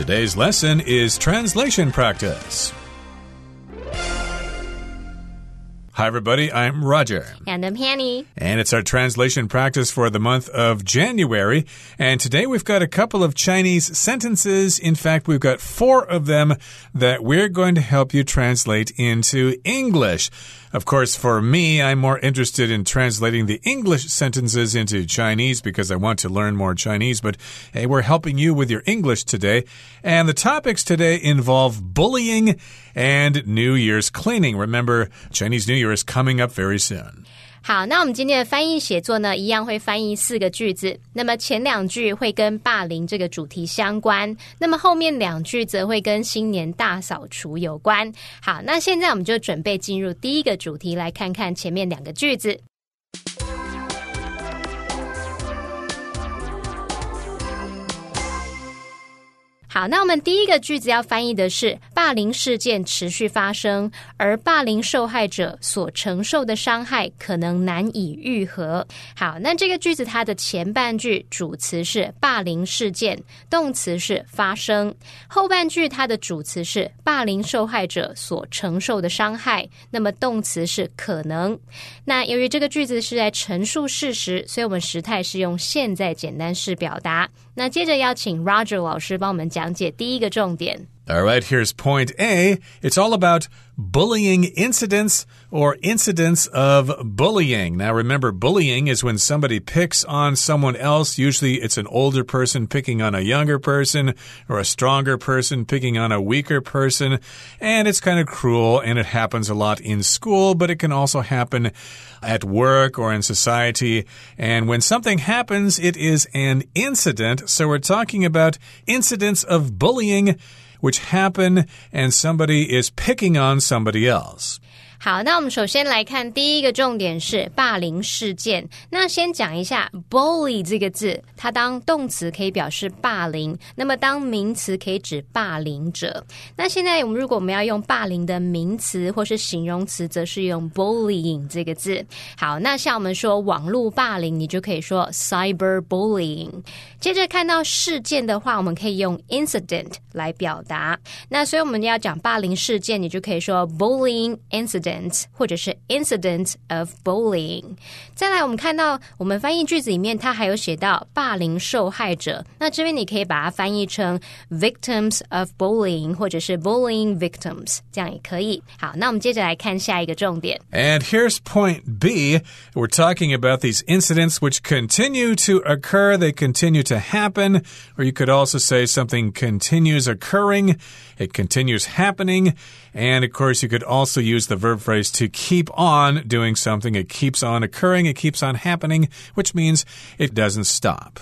Today's lesson is translation practice. Hi, everybody. I'm Roger. And I'm Hanny. And it's our translation practice for the month of January. And today we've got a couple of Chinese sentences. In fact, we've got four of them that we're going to help you translate into English. Of course, for me, I'm more interested in translating the English sentences into Chinese because I want to learn more Chinese. But hey, we're helping you with your English today. And the topics today involve bullying and New Year's cleaning. Remember, Chinese New Year is coming up very soon. 好，那我们今天的翻译写作呢，一样会翻译四个句子。那么前两句会跟霸凌这个主题相关，那么后面两句则会跟新年大扫除有关。好，那现在我们就准备进入第一个主题，来看看前面两个句子。好，那我们第一个句子要翻译的是霸凌事件持续发生，而霸凌受害者所承受的伤害可能难以愈合。好，那这个句子它的前半句主词是霸凌事件，动词是发生；后半句它的主词是霸凌受害者所承受的伤害，那么动词是可能。那由于这个句子是在陈述事实，所以我们时态是用现在简单式表达。那接着邀请 Roger 老师帮我们讲解第一个重点。All right, here's point A. It's all about bullying incidents or incidents of bullying. Now, remember, bullying is when somebody picks on someone else. Usually, it's an older person picking on a younger person or a stronger person picking on a weaker person. And it's kind of cruel and it happens a lot in school, but it can also happen at work or in society. And when something happens, it is an incident. So, we're talking about incidents of bullying which happen and somebody is picking on somebody else. 好，那我们首先来看第一个重点是霸凌事件。那先讲一下 bully 这个字，它当动词可以表示霸凌，那么当名词可以指霸凌者。那现在我们如果我们要用霸凌的名词或是形容词，则是用 bullying 这个字。好，那像我们说网络霸凌，你就可以说 cyber bullying。接着看到事件的话，我们可以用 incident 来表达。那所以我们要讲霸凌事件，你就可以说 bullying incident。或者是 incident of bullying。再来，我们看到我们翻译句子里面，它还有写到霸凌受害者。那这边你可以把它翻译成 victims of bullying，或者是 bullying victims，这样也可以。好，那我们接着来看下一个重点。And here's point B. We're talking about these incidents which continue to occur. They continue to happen, or you could also say something continues occurring. It continues happening. And of course, you could also use the verb phrase to keep on doing something. It keeps on occurring, it keeps on happening, which means it doesn't stop.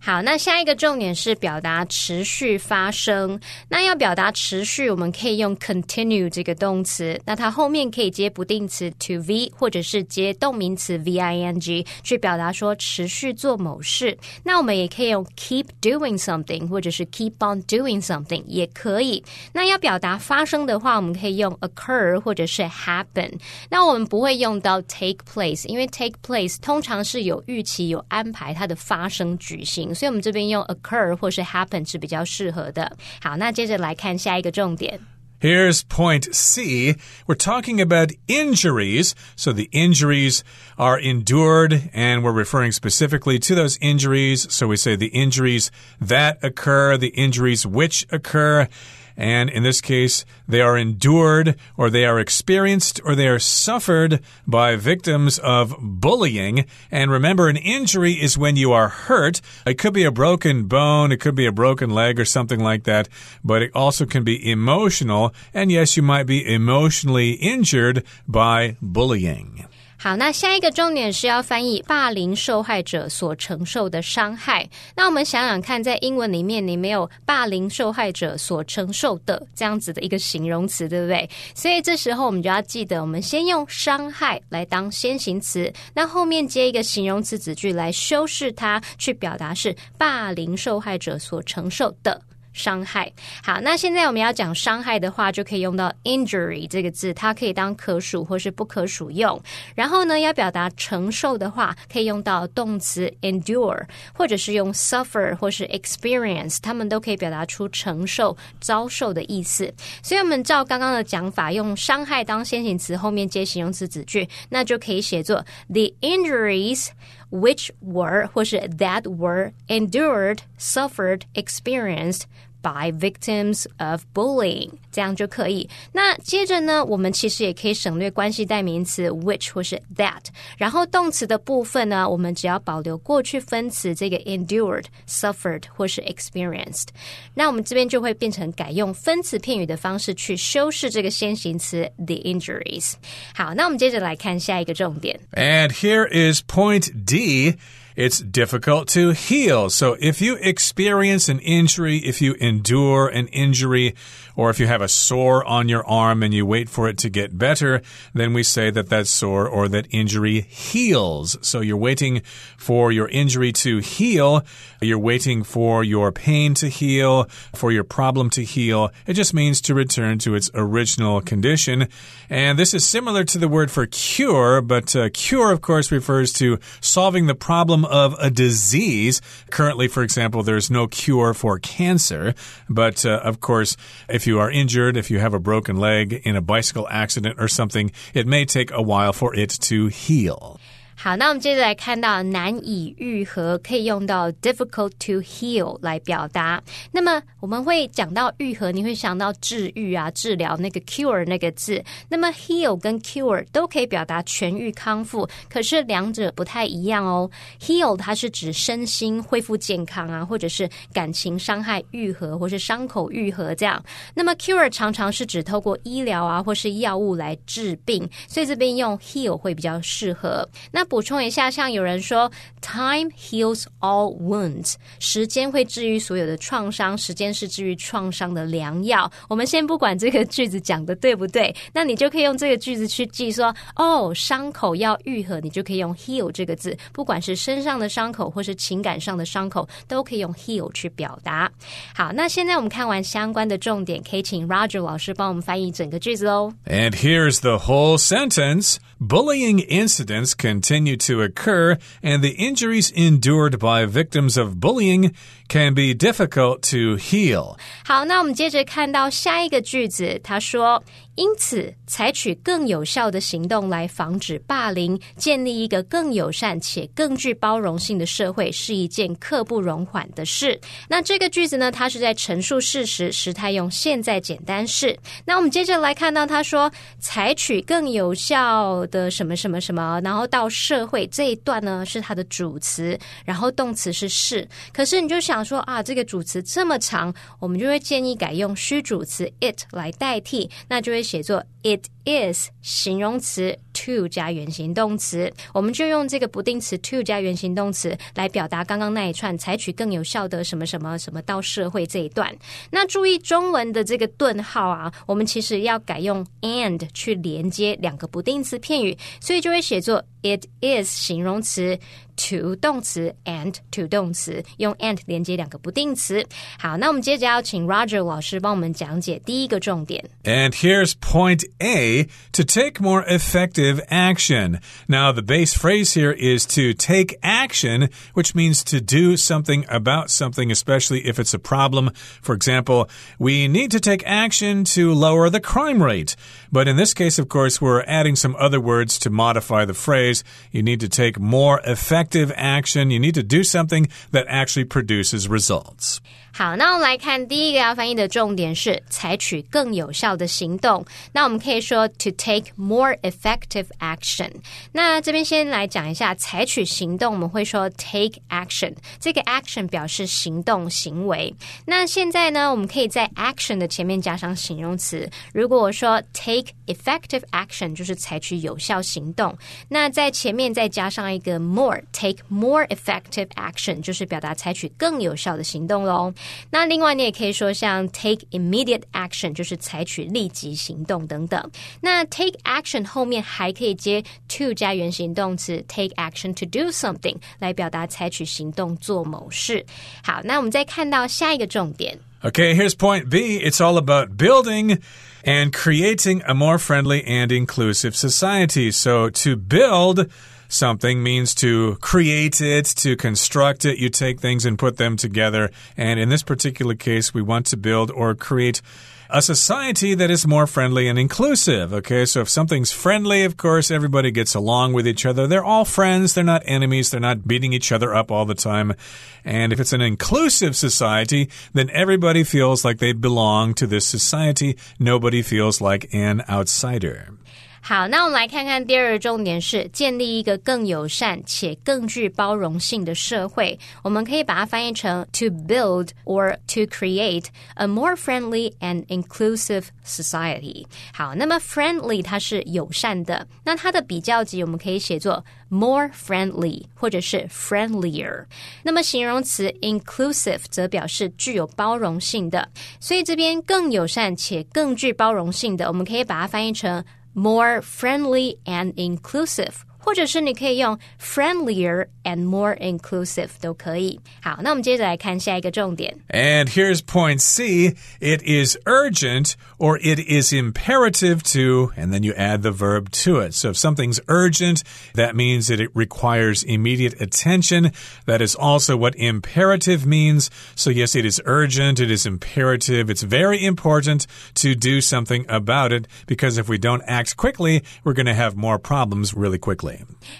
好，那下一个重点是表达持续发生。那要表达持续，我们可以用 continue 这个动词。那它后面可以接不定词 to v，或者是接动名词 v i n g 去表达说持续做某事。那我们也可以用 keep doing something，或者是 keep on doing something 也可以。那要表达发生的话，我们可以用 occur 或者是 happen。那我们不会用到 take place，因为 take place 通常是有预期、有安排它的发生举行。所以我们这边用 occur 或是 happen 是比较适合的。好，那接着来看下一个重点。Here's point C. We're talking about injuries. So the injuries are endured, and we're referring specifically to those injuries. So we say the injuries that occur, the injuries which occur. And in this case, they are endured or they are experienced or they are suffered by victims of bullying. And remember, an injury is when you are hurt. It could be a broken bone, it could be a broken leg or something like that, but it also can be emotional. And yes, you might be emotionally injured by bullying. 好，那下一个重点是要翻译霸凌受害者所承受的伤害。那我们想想看，在英文里面，你没有霸凌受害者所承受的这样子的一个形容词，对不对？所以这时候我们就要记得，我们先用伤害来当先行词，那后面接一个形容词子句来修饰它，去表达是霸凌受害者所承受的。伤害。好，那现在我们要讲伤害的话，就可以用到 injury 这个字，它可以当可数或是不可数用。然后呢，要表达承受的话，可以用到动词 endure，或者是用 suffer 或是 experience，它们都可以表达出承受、遭受的意思。所以，我们照刚刚的讲法，用伤害当先行词，后面接形容词子句，那就可以写作 the injuries。which were 或是 that were endured, suffered, experienced by victims of bullying，这样就可以。那接着呢，我们其实也可以省略关系代名词 which 或是 that，然后动词的部分呢，我们只要保留过去分词这个 endured、suffered 或是 experienced。那我们这边就会变成改用分词片语的方式去修饰这个先行词 the injuries。好，那我们接着来看下一个重点。And here is point D. it's difficult to heal. So if you experience an injury, if you endure an injury, or if you have a sore on your arm and you wait for it to get better, then we say that that sore or that injury heals. So you're waiting for your injury to heal. You're waiting for your pain to heal, for your problem to heal. It just means to return to its original condition. And this is similar to the word for cure, but uh, cure, of course, refers to solving the problem of a disease. Currently, for example, there's no cure for cancer. But uh, of course, if you are injured, if you have a broken leg in a bicycle accident or something, it may take a while for it to heal. 好，那我们接着来看到难以愈合，可以用到 difficult to heal 来表达。那么我们会讲到愈合，你会想到治愈啊、治疗那个 cure 那个字。那么 heal 跟 cure 都可以表达痊愈、康复，可是两者不太一样哦。heal 它是指身心恢复健康啊，或者是感情伤害愈合，或是伤口愈合这样。那么 cure 常常是指透过医疗啊，或是药物来治病，所以这边用 heal 会比较适合。那补充一下，像有人说，Time heals all wounds，时间会治愈所有的创伤，时间是治愈创伤的良药。我们先不管这个句子讲的对不对，那你就可以用这个句子去记说，哦，伤口要愈合，你就可以用 heal 这个字，不管是身上的伤口或是情感上的伤口，都可以用 heal 去表达。好，那现在我们看完相关的重点，可以请 Roger 老师帮我们翻译整个句子喽。And here's the whole sentence. Bullying incidents continue continue to occur, and the injuries endured by victims of bullying can be difficult to heal. 好，那我们接着看到下一个句子，他说。因此，采取更有效的行动来防止霸凌，建立一个更友善且更具包容性的社会，是一件刻不容缓的事。那这个句子呢，它是在陈述事实，时态用现在简单式。那我们接着来看到，他说采取更有效的什么什么什么，然后到 社会这一段呢是它的主词，然后动词是是。可是你就想说啊，这个主词这么长，我们就会建议改用虚主词 it 来代替，那就会。写作 it is 形容词 to 加原形动词，我们就用这个不定词 to 加原形动词来表达刚刚那一串采取更有效的什么什么什么到社会这一段。那注意中文的这个顿号啊，我们其实要改用 and 去连接两个不定词片语，所以就会写作 it is 形容词。to 动词 and to 动词，用 and 连接两个不定词。好，那我们接着要请 Roger 老师帮我们讲解第一个重点。And here's point A to take more effective action. Now, the base phrase here is to take action, which means to do something about something, especially if it's a problem. For example, we need to take action to lower the crime rate. But in this case, of course, we're adding some other words to modify the phrase. You need to take more effective effective action. You need to do something that actually produces results. 好，那我们来看第一个要翻译的重点是采取更有效的行动。那我们可以说 to take more effective action。那这边先来讲一下采取行动，我们会说 take action。这个 action 表示行动行为。那现在呢，我们可以在 action 的前面加上形容词。如果我说 take effective action，就是采取有效行动。那在前面再加上一个 more，take more effective action，就是表达采取更有效的行动喽。那另外你也可以说像 take immediate action，就是采取立即行动等等。那 take action 后面还可以接 to 加原形动词 take action to do something 来表达采取行动做某事。好，那我们再看到下一个重点。 Okay, here's point B. It's all about building and creating a more friendly and inclusive society. So to build something means to create it, to construct it. You take things and put them together. And in this particular case, we want to build or create a society that is more friendly and inclusive. Okay, so if something's friendly, of course, everybody gets along with each other. They're all friends, they're not enemies, they're not beating each other up all the time. And if it's an inclusive society, then everybody feels like they belong to this society. Nobody feels like an outsider. 好，那我们来看看第二个重点是建立一个更友善且更具包容性的社会。我们可以把它翻译成 to build or to create a more friendly and inclusive society。好，那么 friendly 它是友善的，那它的比较级我们可以写作 more friendly 或者是 friendlier。那么形容词 inclusive 则表示具有包容性的，所以这边更友善且更具包容性的，我们可以把它翻译成。More friendly and inclusive 或者是你可以用 friendlier and more inclusive 都可以。好，那我们接着来看下一个重点。And here's point C. It is urgent or it is imperative to, and then you add the verb to it. So if something's urgent, that means that it requires immediate attention. That is also what imperative means. So yes, it is urgent, it is imperative. It's very important to do something about it because if we don't act quickly, we're going to have more problems really quickly.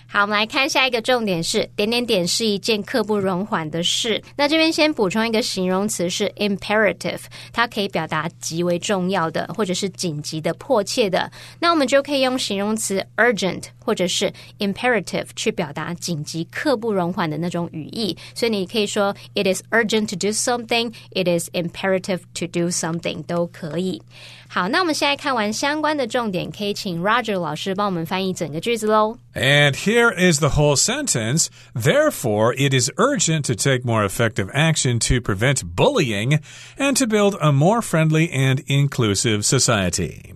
好，我们来看下一个重点是点点点是一件刻不容缓的事。那这边先补充一个形容词是 imperative，它可以表达极为重要的，或者是紧急的、迫切的。那我们就可以用形容词 urgent 或者是 imperative 去表达紧急、刻不容缓的那种语义。所以你可以说 it is urgent to do something，it is imperative to do something 都可以。好，那我们现在看完相关的重点，可以请 Roger 老师帮我们翻译整个句子喽。And here is the whole sentence. Therefore, it is urgent to take more effective action to prevent bullying and to build a more friendly and inclusive society.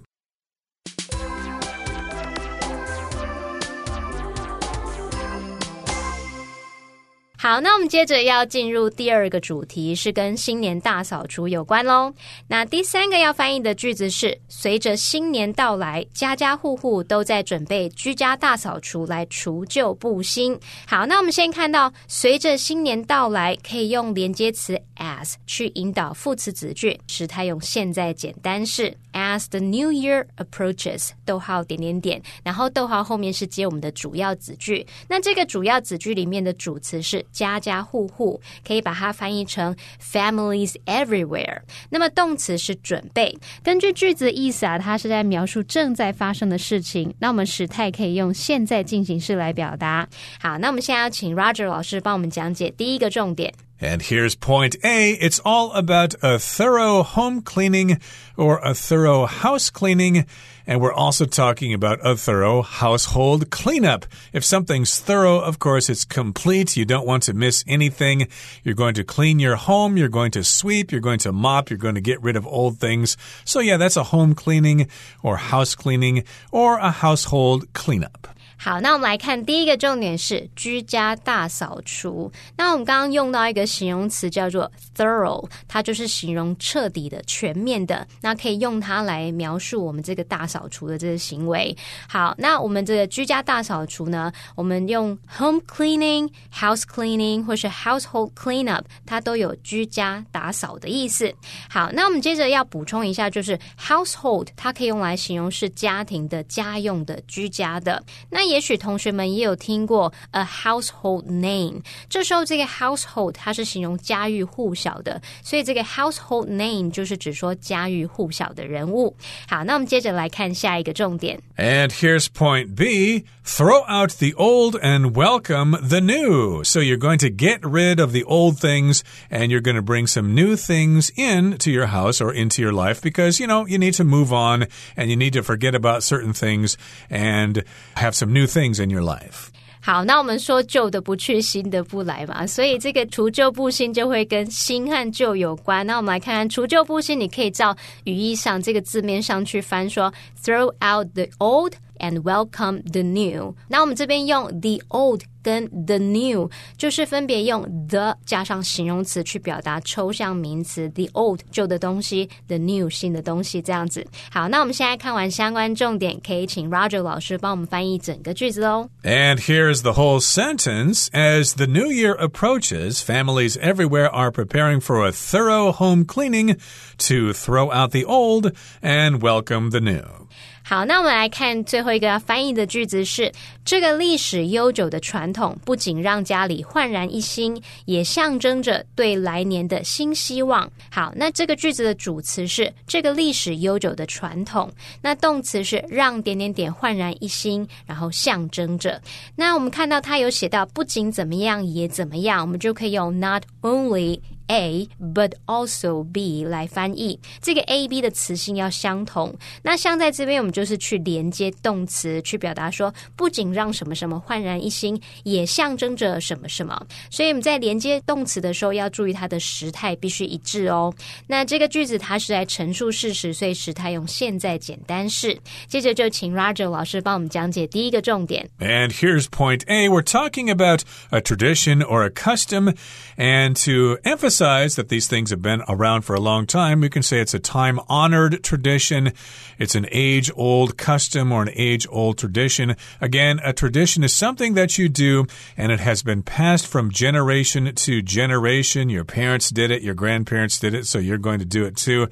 好，那我们接着要进入第二个主题，是跟新年大扫除有关喽。那第三个要翻译的句子是：随着新年到来，家家户户都在准备居家大扫除来除旧布新。好，那我们先看到，随着新年到来，可以用连接词 as 去引导副词子句，使它用现在简单式。As the new year approaches，逗号点点点，然后逗号后面是接我们的主要子句。那这个主要子句里面的主词是。家家户户可以把它翻译成 families everywhere。那么动词是准备。根据句子的意思啊，它是在描述正在发生的事情。那我们时态可以用现在进行式来表达。好，那我们现在要请 Roger 老师帮我们讲解第一个重点。And here's point A. It's all about a thorough home cleaning or a thorough house cleaning. And we're also talking about a thorough household cleanup. If something's thorough, of course, it's complete. You don't want to miss anything. You're going to clean your home. You're going to sweep. You're going to mop. You're going to get rid of old things. So yeah, that's a home cleaning or house cleaning or a household cleanup. 好，那我们来看第一个重点是居家大扫除。那我们刚刚用到一个形容词叫做 thorough，它就是形容彻底的、全面的。那可以用它来描述我们这个大扫除的这个行为。好，那我们这个居家大扫除呢，我们用 home cleaning、house cleaning 或是 household cleanup，它都有居家打扫的意思。好，那我们接着要补充一下，就是 household 它可以用来形容是家庭的、家用的、居家的。那也许同学们也有听过 a household name，这时候这个 household 它是形容家喻户晓的，所以这个 household name 就是指说家喻户晓的人物。好，那我们接着来看下一个重点。And here's point B: throw out the old and welcome the new. So you're going to get rid of the old things and you're going to bring some new things into your house or into your life because you know you need to move on and you need to forget about certain things and have some new things in your life. 好，那我们说旧的不去，新的不来嘛，所以这个除旧布新就会跟新和旧有关。那我们来看看除旧布新，你可以照语义上这个字面上去翻，说 throw out the old and welcome the new。那我们这边用 the old 跟 the new，就是分别用 the 加上形容词去表达抽象名词 the old 旧的东西，the new 新的东西这样子。好，那我们现在看完相关重点，可以请 Roger 老师帮我们翻译整个句子哦。And here's the whole sentence. As the new year approaches, families everywhere are preparing for a thorough home cleaning to throw out the old and welcome the new. 好，那我们来看最后一个要翻译的句子是：这个历史悠久的传 统，不仅让家里焕然一新，也象征着对来年的新希望。好，那这个句子的主词是这个历史悠久的传统，那动词是让点点点焕然一新，然后象征着。那我们看到它有写到不仅怎么样，也怎么样，我们就可以用 not only。A but also B 来翻译，这个 A B 的词性要相同。那像在这边，我们就是去连接动词，去表达说，不仅让什么什么焕然一新，也象征着什么什么。所以我们在连接动词的时候，要注意它的时态必须一致哦。那这个句子它是在陈述事实，所以时态用现在简单式。接着就请 Roger 老师帮我们讲解第一个重点。And here's point A. We're talking about a tradition or a custom, and to emphasize emphasize that these things have been around for a long time, we can say it's a time honored tradition. It's an age old custom or an age old tradition. Again, a tradition is something that you do and it has been passed from generation to generation. Your parents did it, your grandparents did it, so you're going to do it too.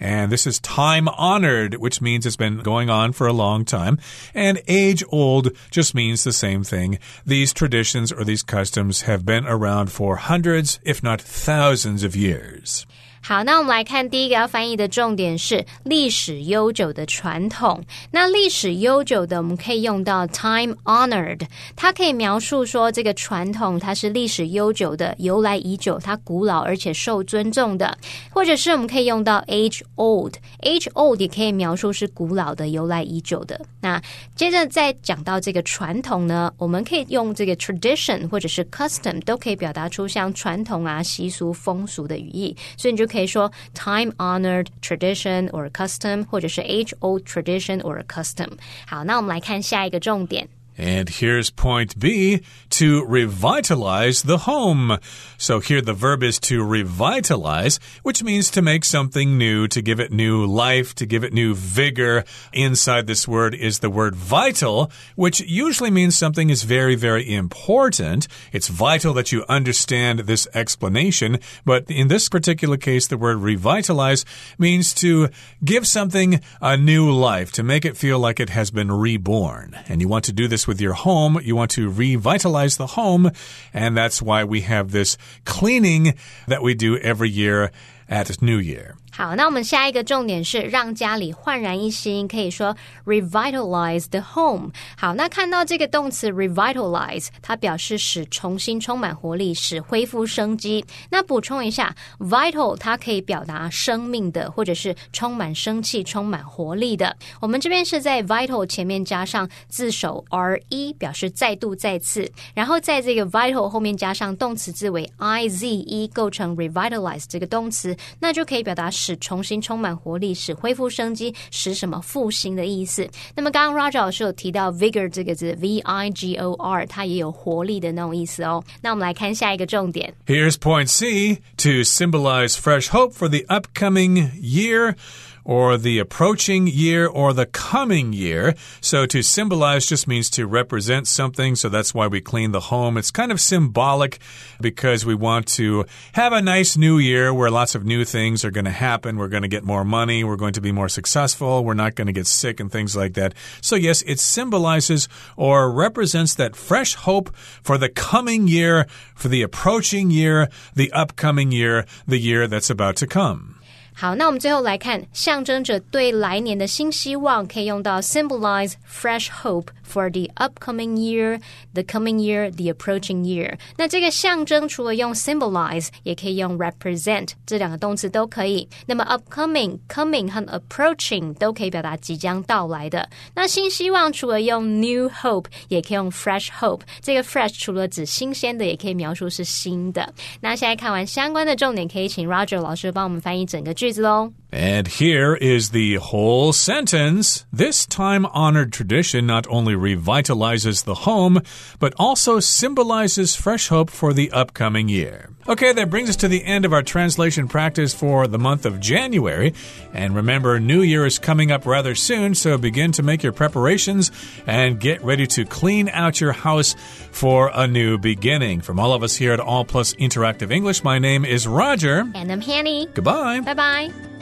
And this is time honored, which means it's been going on for a long time. And age old just means the same thing. These traditions or these customs have been around for hundreds, if not thousands of years. 好，那我们来看第一个要翻译的重点是历史悠久的传统。那历史悠久的，我们可以用到 time honored，它可以描述说这个传统它是历史悠久的，由来已久，它古老而且受尊重的。或者是我们可以用到 age old，age old 也可以描述是古老的，由来已久的。那接着再讲到这个传统呢，我们可以用这个 tradition 或者是 custom，都可以表达出像传统啊、习俗、风俗的语义。所以你就可以说 time honored tradition or custom，或者是 age old tradition or custom。好，那我们来看下一个重点。And here's point B to revitalize the home. So here the verb is to revitalize, which means to make something new, to give it new life, to give it new vigor. Inside this word is the word vital, which usually means something is very, very important. It's vital that you understand this explanation. But in this particular case, the word revitalize means to give something a new life, to make it feel like it has been reborn. And you want to do this with your home. You want to revitalize the home. And that's why we have this cleaning that we do every year at New Year. 好，那我们下一个重点是让家里焕然一新，可以说 revitalize the home。好，那看到这个动词 revitalize，它表示使重新充满活力，使恢复生机。那补充一下，vital 它可以表达生命的，或者是充满生气、充满活力的。我们这边是在 vital 前面加上字首 r e，表示再度、再次，然后在这个 vital 后面加上动词字尾 i z e，构成 revitalize 这个动词，那就可以表达。使重新充满活力，使恢复生机，使什么复兴的意思？那么刚刚 Roger 老师有提到 vigor 这个字，v i g o r，它也有活力的那种意思哦。那我们来看下一个重点。Here's point C to symbolize fresh hope for the upcoming year or the approaching year or the coming year. So to symbolize just means to represent something. So that's why we clean the home. It's kind of symbolic because we want to have a nice new year where lots of new things are going to happen. We're going to get more money. We're going to be more successful. We're not going to get sick and things like that. So yes, it symbolizes or represents that fresh hope for the coming year, for the approaching year, the upcoming year, the year that's about to come. 好，那我们最后来看，象征着对来年的新希望，可以用到 symbolize fresh hope for the upcoming year, the coming year, the approaching year。那这个象征除了用 symbolize，也可以用 represent，这两个动词都可以。那么 upcoming、coming 和 approaching 都可以表达即将到来的。那新希望除了用 new hope，也可以用 fresh hope。这个 fresh 除了指新鲜的，也可以描述是新的。那现在看完相关的重点，可以请 Roger 老师帮我们翻译整个。句 子喽。 And here is the whole sentence. This time honored tradition not only revitalizes the home, but also symbolizes fresh hope for the upcoming year. Okay, that brings us to the end of our translation practice for the month of January. And remember, New Year is coming up rather soon, so begin to make your preparations and get ready to clean out your house for a new beginning. From all of us here at All Plus Interactive English, my name is Roger. And I'm Hanny， Goodbye. 拜 Bye.